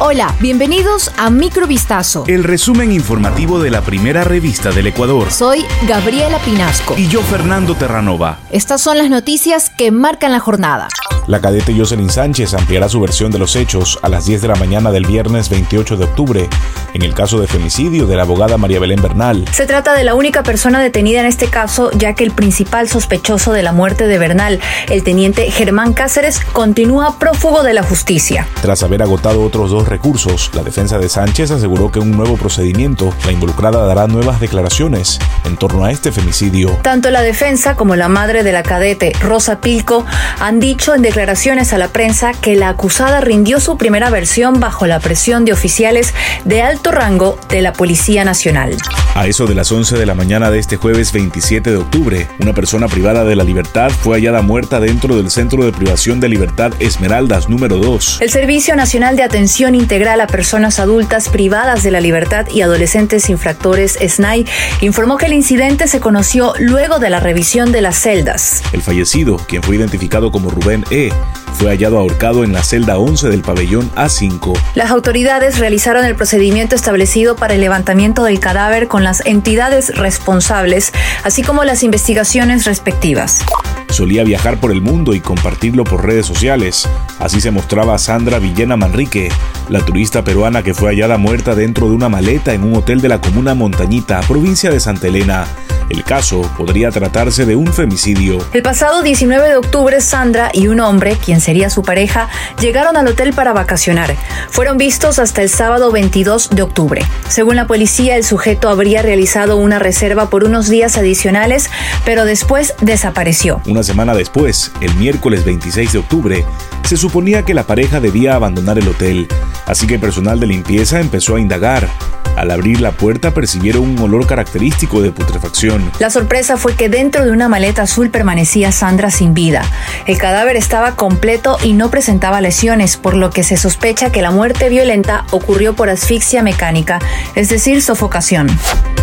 Hola, bienvenidos a Microvistazo. El resumen informativo de la primera revista del Ecuador. Soy Gabriela Pinasco. Y yo, Fernando Terranova. Estas son las noticias que marcan la jornada. La cadete Jocelyn Sánchez ampliará su versión de los hechos a las 10 de la mañana del viernes 28 de octubre en el caso de femicidio de la abogada María Belén Bernal. Se trata de la única persona detenida en este caso, ya que el principal sospechoso de la muerte de Bernal, el teniente Germán Cáceres, continúa prófugo de la justicia. Tras haber agotado otros dos recursos, la defensa de Sánchez aseguró que un nuevo procedimiento, la involucrada dará nuevas declaraciones en torno a este femicidio. Tanto la defensa como la madre de la cadete, Rosa Pilco, han dicho en declaraciones a la prensa que la acusada rindió su primera versión bajo la presión de oficiales de alto rango de la Policía Nacional. A eso de las 11 de la mañana de este jueves 27 de octubre, una persona privada de la libertad fue hallada muerta dentro del Centro de Privación de Libertad Esmeraldas número 2. El Servicio Nacional de Atención Integral a Personas Adultas Privadas de la Libertad y Adolescentes Infractores SNAI informó que el incidente se conoció luego de la revisión de las celdas. El fallecido, quien fue identificado como Rubén E., fue hallado ahorcado en la celda 11 del pabellón A5. Las autoridades realizaron el procedimiento establecido para el levantamiento del cadáver con las entidades responsables, así como las investigaciones respectivas. Solía viajar por el mundo y compartirlo por redes sociales. Así se mostraba Sandra Villena Manrique, la turista peruana que fue hallada muerta dentro de una maleta en un hotel de la comuna Montañita, provincia de Santa Elena. El caso podría tratarse de un femicidio. El pasado 19 de octubre, Sandra y un hombre, quien sería su pareja, llegaron al hotel para vacacionar. Fueron vistos hasta el sábado 22 de octubre. Según la policía, el sujeto habría realizado una reserva por unos días adicionales, pero después desapareció. Una semana después, el miércoles 26 de octubre, se suponía que la pareja debía abandonar el hotel, así que el personal de limpieza empezó a indagar. Al abrir la puerta percibieron un olor característico de putrefacción. La sorpresa fue que dentro de una maleta azul permanecía Sandra sin vida. El cadáver estaba completo y no presentaba lesiones, por lo que se sospecha que la muerte violenta ocurrió por asfixia mecánica, es decir, sofocación.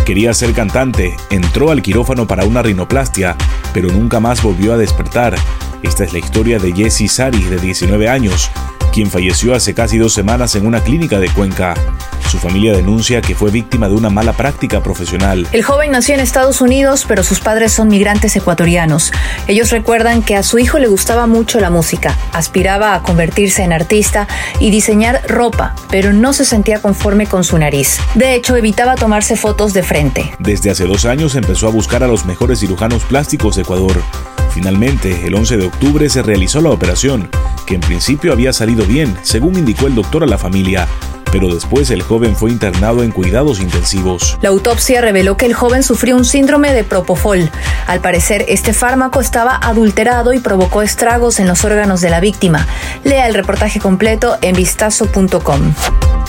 Quería ser cantante, entró al quirófano para una rinoplastia, pero nunca más volvió a despertar. Esta es la historia de Jessie Sari, de 19 años, quien falleció hace casi dos semanas en una clínica de Cuenca. Su familia denuncia que fue víctima de una mala práctica profesional. El joven nació en Estados Unidos, pero sus padres son migrantes ecuatorianos. Ellos recuerdan que a su hijo le gustaba mucho la música, aspiraba a convertirse en artista y diseñar ropa, pero no se sentía conforme con su nariz. De hecho, evitaba tomarse fotos de frente. Desde hace dos años empezó a buscar a los mejores cirujanos plásticos de Ecuador. Finalmente, el 11 de octubre se realizó la operación, que en principio había salido bien, según indicó el doctor a la familia pero después el joven fue internado en cuidados intensivos. La autopsia reveló que el joven sufrió un síndrome de propofol. Al parecer, este fármaco estaba adulterado y provocó estragos en los órganos de la víctima. Lea el reportaje completo en vistazo.com.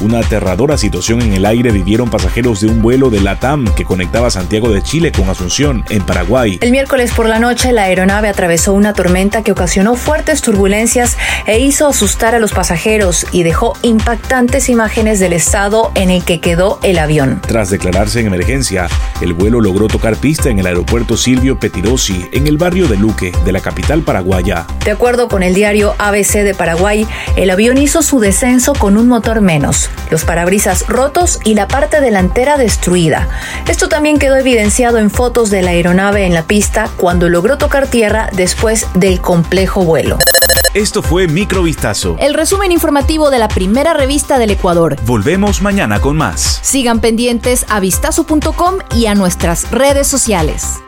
Una aterradora situación en el aire vivieron pasajeros de un vuelo de LATAM que conectaba Santiago de Chile con Asunción, en Paraguay. El miércoles por la noche, la aeronave atravesó una tormenta que ocasionó fuertes turbulencias e hizo asustar a los pasajeros y dejó impactantes imágenes del estado en el que quedó el avión. Tras declararse en emergencia, el vuelo logró tocar pista en el aeropuerto Silvio Petirosi, en el barrio de Luque, de la capital paraguaya. De acuerdo con el diario ABC de Paraguay, el avión hizo su descenso con un motor menos los parabrisas rotos y la parte delantera destruida. Esto también quedó evidenciado en fotos de la aeronave en la pista cuando logró tocar tierra después del complejo vuelo. Esto fue Microvistazo. El resumen informativo de la primera revista del Ecuador. Volvemos mañana con más. Sigan pendientes a vistazo.com y a nuestras redes sociales.